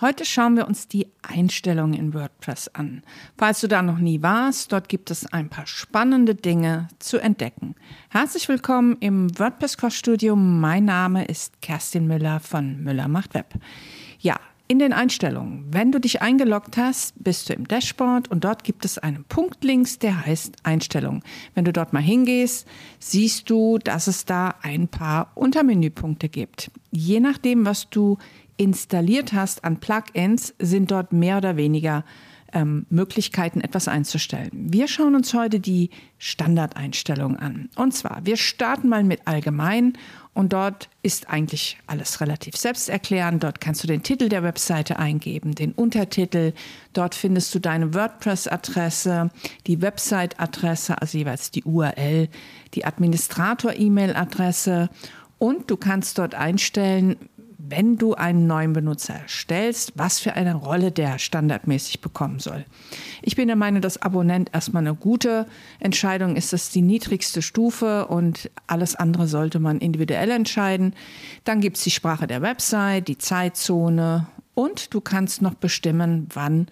Heute schauen wir uns die Einstellungen in WordPress an. Falls du da noch nie warst, dort gibt es ein paar spannende Dinge zu entdecken. Herzlich willkommen im WordPress Core Studio. Mein Name ist Kerstin Müller von Müller macht Web. Ja, in den Einstellungen, wenn du dich eingeloggt hast, bist du im Dashboard und dort gibt es einen Punkt links, der heißt Einstellungen. Wenn du dort mal hingehst, siehst du, dass es da ein paar Untermenüpunkte gibt. Je nachdem, was du installiert hast an Plugins, sind dort mehr oder weniger ähm, Möglichkeiten, etwas einzustellen. Wir schauen uns heute die Standardeinstellungen an. Und zwar, wir starten mal mit Allgemein und dort ist eigentlich alles relativ selbsterklärend. Dort kannst du den Titel der Webseite eingeben, den Untertitel. Dort findest du deine WordPress-Adresse, die Website-Adresse, also jeweils die URL, die Administrator-E-Mail-Adresse und du kannst dort einstellen, wenn du einen neuen Benutzer erstellst, was für eine Rolle der standardmäßig bekommen soll. Ich bin der Meinung, dass Abonnent erstmal eine gute Entscheidung ist. Das ist die niedrigste Stufe und alles andere sollte man individuell entscheiden. Dann gibt es die Sprache der Website, die Zeitzone und du kannst noch bestimmen, wann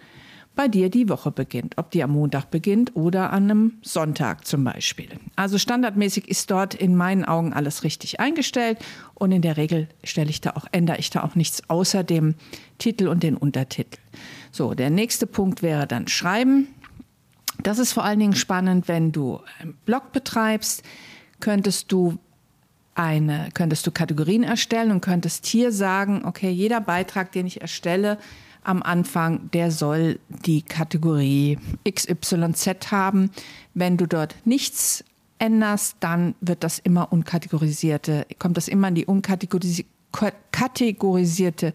bei dir die Woche beginnt, ob die am Montag beginnt oder an einem Sonntag zum Beispiel. Also standardmäßig ist dort in meinen Augen alles richtig eingestellt und in der Regel stelle ich da auch, ändere ich da auch nichts außer dem Titel und den Untertitel. So, der nächste Punkt wäre dann Schreiben. Das ist vor allen Dingen spannend, wenn du einen Blog betreibst, könntest du eine, könntest du Kategorien erstellen und könntest hier sagen, okay, jeder Beitrag, den ich erstelle, am Anfang, der soll die Kategorie XYZ haben. Wenn du dort nichts änderst, dann wird das immer unkategorisierte, kommt das immer in die unkategorisierte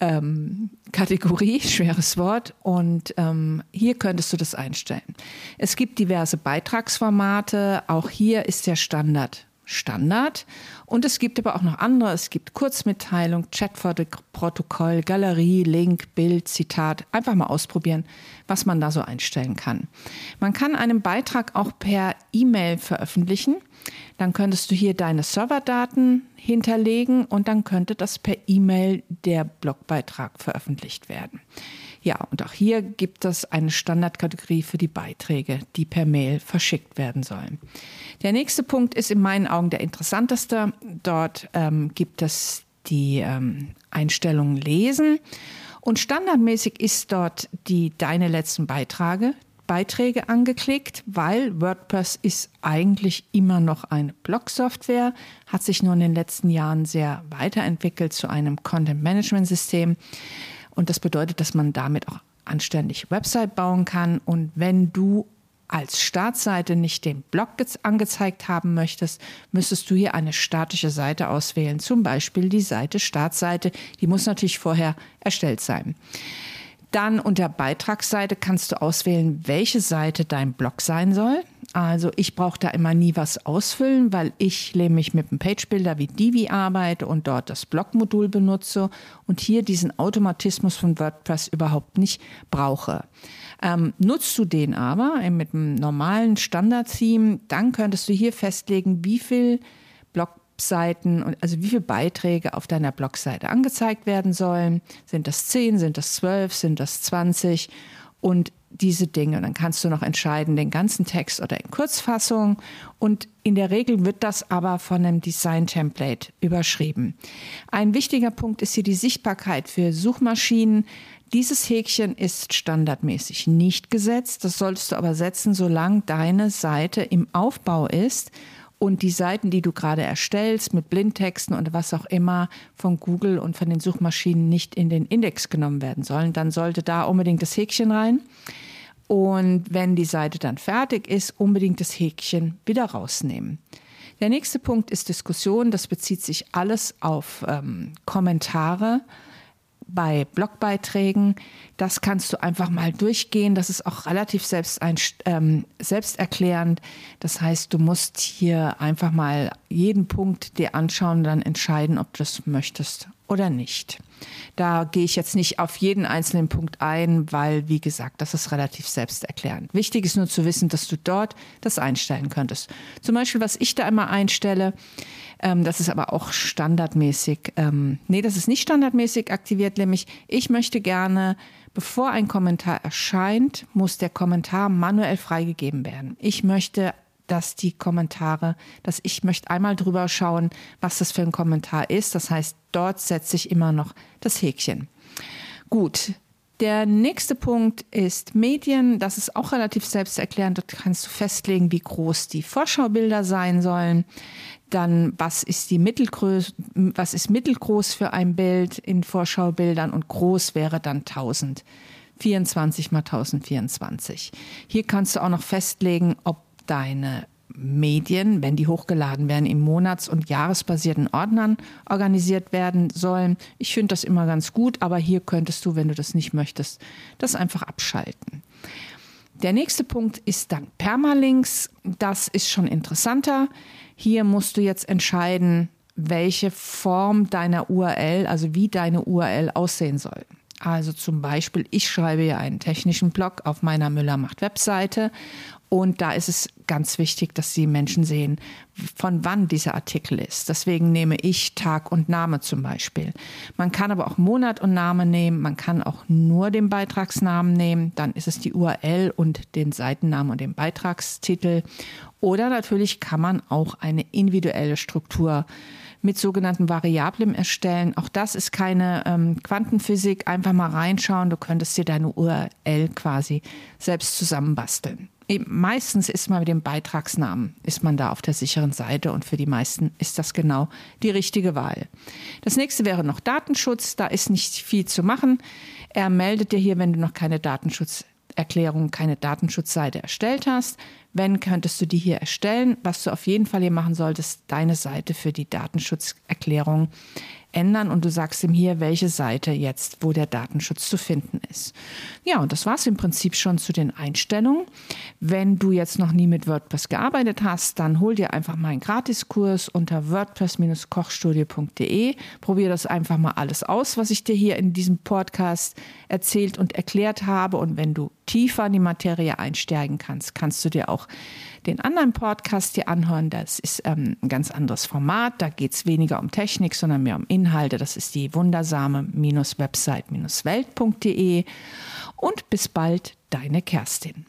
ähm, Kategorie, schweres Wort. Und ähm, hier könntest du das einstellen. Es gibt diverse Beitragsformate. Auch hier ist der Standard Standard. Und es gibt aber auch noch andere. Es gibt Kurzmitteilung, Chatprotokoll, Galerie, Link, Bild, Zitat. Einfach mal ausprobieren, was man da so einstellen kann. Man kann einen Beitrag auch per E-Mail veröffentlichen. Dann könntest du hier deine Serverdaten hinterlegen und dann könnte das per E-Mail der Blogbeitrag veröffentlicht werden. Ja, und auch hier gibt es eine Standardkategorie für die Beiträge, die per Mail verschickt werden sollen. Der nächste Punkt ist in meinen Augen der interessanteste. Dort ähm, gibt es die ähm, Einstellungen Lesen. Und standardmäßig ist dort die Deine letzten Beiträge, Beiträge angeklickt, weil WordPress ist eigentlich immer noch eine Blog-Software, hat sich nur in den letzten Jahren sehr weiterentwickelt zu einem Content-Management-System. Und das bedeutet, dass man damit auch anständig Website bauen kann. Und wenn du als Startseite nicht den Blog angezeigt haben möchtest, müsstest du hier eine statische Seite auswählen, zum Beispiel die Seite Startseite. Die muss natürlich vorher erstellt sein. Dann unter Beitragsseite kannst du auswählen, welche Seite dein Blog sein soll. Also ich brauche da immer nie was ausfüllen, weil ich nämlich mit einem Page-Builder wie Divi arbeite und dort das Blog-Modul benutze und hier diesen Automatismus von WordPress überhaupt nicht brauche. Ähm, nutzt du den aber mit einem normalen Standard-Theme, dann könntest du hier festlegen, wie viel Blogseiten, also wie viele Beiträge auf deiner Blogseite angezeigt werden sollen. Sind das 10, sind das 12, sind das 20? Und diese Dinge. Und dann kannst du noch entscheiden, den ganzen Text oder in Kurzfassung. Und in der Regel wird das aber von einem Design-Template überschrieben. Ein wichtiger Punkt ist hier die Sichtbarkeit für Suchmaschinen. Dieses Häkchen ist standardmäßig nicht gesetzt. Das solltest du aber setzen, solange deine Seite im Aufbau ist und die Seiten, die du gerade erstellst mit Blindtexten und was auch immer von Google und von den Suchmaschinen nicht in den Index genommen werden sollen, dann sollte da unbedingt das Häkchen rein. Und wenn die Seite dann fertig ist, unbedingt das Häkchen wieder rausnehmen. Der nächste Punkt ist Diskussion. Das bezieht sich alles auf ähm, Kommentare bei Blogbeiträgen. Das kannst du einfach mal durchgehen. Das ist auch relativ selbst ein, ähm, selbsterklärend. Das heißt, du musst hier einfach mal jeden Punkt dir anschauen und dann entscheiden, ob du das möchtest oder nicht. Da gehe ich jetzt nicht auf jeden einzelnen Punkt ein, weil, wie gesagt, das ist relativ selbsterklärend. Wichtig ist nur zu wissen, dass du dort das einstellen könntest. Zum Beispiel, was ich da immer einstelle, ähm, das ist aber auch standardmäßig, ähm, nee, das ist nicht standardmäßig aktiviert, nämlich ich möchte gerne, bevor ein Kommentar erscheint, muss der Kommentar manuell freigegeben werden. Ich möchte dass die Kommentare, dass ich möchte einmal drüber schauen, was das für ein Kommentar ist. Das heißt, dort setze ich immer noch das Häkchen. Gut. Der nächste Punkt ist Medien. Das ist auch relativ selbsterklärend. Dort kannst du festlegen, wie groß die Vorschaubilder sein sollen. Dann, was ist die Mittelgröße, was ist mittelgroß für ein Bild in Vorschaubildern und groß wäre dann 1024 mal 1024. Hier kannst du auch noch festlegen, ob deine Medien, wenn die hochgeladen werden, in monats- und jahresbasierten Ordnern organisiert werden sollen. Ich finde das immer ganz gut, aber hier könntest du, wenn du das nicht möchtest, das einfach abschalten. Der nächste Punkt ist dann Permalinks. Das ist schon interessanter. Hier musst du jetzt entscheiden, welche Form deiner URL, also wie deine URL aussehen soll. Also zum Beispiel, ich schreibe ja einen technischen Blog auf meiner Müller macht Webseite und da ist es ganz wichtig, dass die Menschen sehen, von wann dieser Artikel ist. Deswegen nehme ich Tag und Name zum Beispiel. Man kann aber auch Monat und Name nehmen. Man kann auch nur den Beitragsnamen nehmen. Dann ist es die URL und den Seitennamen und den Beitragstitel. Oder natürlich kann man auch eine individuelle Struktur mit sogenannten Variablen erstellen. Auch das ist keine ähm, Quantenphysik. Einfach mal reinschauen. Du könntest dir deine URL quasi selbst zusammenbasteln. Meistens ist man mit dem Beitragsnamen, ist man da auf der sicheren Seite und für die meisten ist das genau die richtige Wahl. Das nächste wäre noch Datenschutz, da ist nicht viel zu machen. Er meldet dir hier, wenn du noch keine Datenschutzerklärung, keine Datenschutzseite erstellt hast. Wenn, könntest du die hier erstellen. Was du auf jeden Fall hier machen solltest, deine Seite für die Datenschutzerklärung ändern und du sagst ihm hier, welche Seite jetzt, wo der Datenschutz zu finden ist. Ja, und das war es im Prinzip schon zu den Einstellungen. Wenn du jetzt noch nie mit WordPress gearbeitet hast, dann hol dir einfach mal einen Gratiskurs unter wordpress-kochstudio.de. Probier das einfach mal alles aus, was ich dir hier in diesem Podcast erzählt und erklärt habe. Und wenn du tiefer in die Materie einsteigen kannst, kannst du dir den anderen Podcast hier anhören. Das ist ähm, ein ganz anderes Format. Da geht es weniger um Technik, sondern mehr um Inhalte. Das ist die wundersame-website-welt.de. Und bis bald, deine Kerstin.